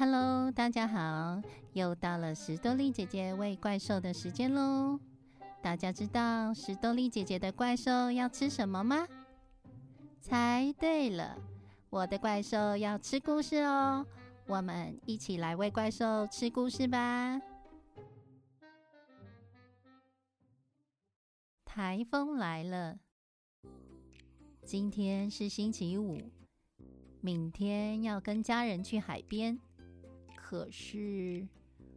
Hello，大家好，又到了石多丽姐姐喂怪兽的时间喽。大家知道石多丽姐姐的怪兽要吃什么吗？猜对了，我的怪兽要吃故事哦。我们一起来喂怪兽吃故事吧。台风来了，今天是星期五，明天要跟家人去海边。可是，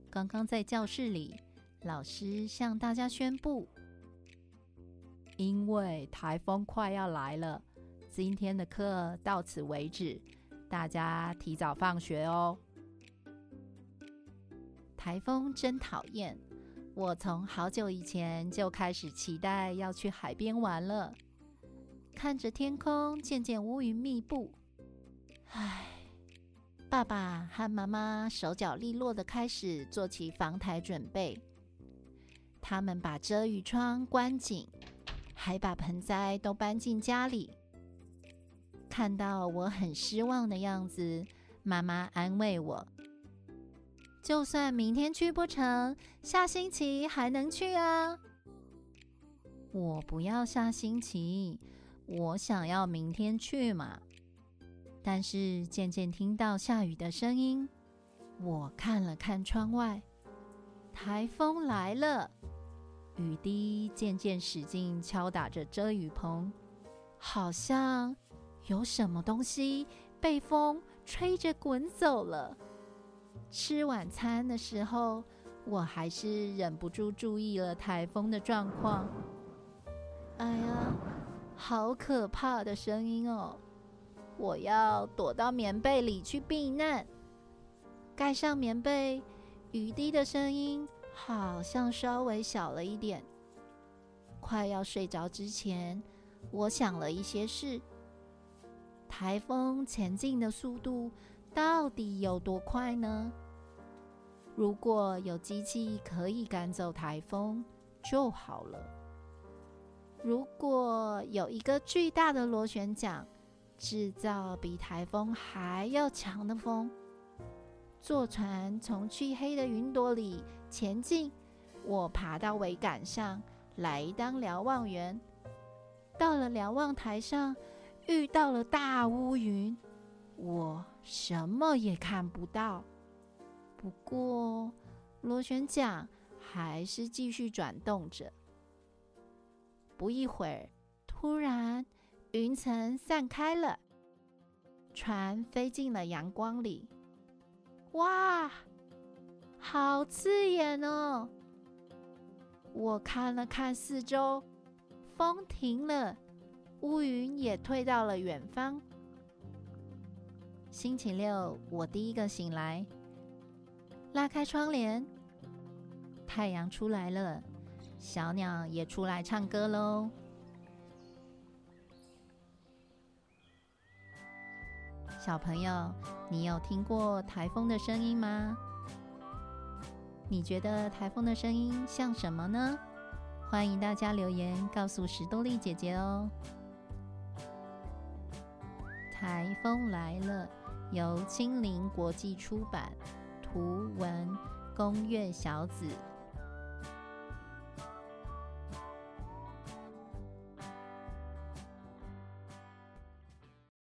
刚刚在教室里，老师向大家宣布，因为台风快要来了，今天的课到此为止，大家提早放学哦。台风真讨厌，我从好久以前就开始期待要去海边玩了。看着天空渐渐乌云密布，唉。爸爸和妈妈手脚利落的开始做起防台准备。他们把遮雨窗关紧，还把盆栽都搬进家里。看到我很失望的样子，妈妈安慰我：“就算明天去不成，下星期还能去啊。”我不要下星期，我想要明天去嘛。但是渐渐听到下雨的声音，我看了看窗外，台风来了，雨滴渐渐使劲敲打着遮雨棚，好像有什么东西被风吹着滚走了。吃晚餐的时候，我还是忍不住注意了台风的状况。哎呀，好可怕的声音哦！我要躲到棉被里去避难，盖上棉被，雨滴的声音好像稍微小了一点。快要睡着之前，我想了一些事。台风前进的速度到底有多快呢？如果有机器可以赶走台风就好了。如果有一个巨大的螺旋桨。制造比台风还要强的风，坐船从漆黑的云朵里前进。我爬到桅杆上来当瞭望员。到了瞭望台上，遇到了大乌云，我什么也看不到。不过螺旋桨还是继续转动着。不一会儿，突然。云层散开了，船飞进了阳光里。哇，好刺眼哦！我看了看四周，风停了，乌云也退到了远方。星期六，我第一个醒来，拉开窗帘，太阳出来了，小鸟也出来唱歌喽。小朋友，你有听过台风的声音吗？你觉得台风的声音像什么呢？欢迎大家留言告诉史多利姐姐哦。台风来了，由青林国际出版，图文宫月小子。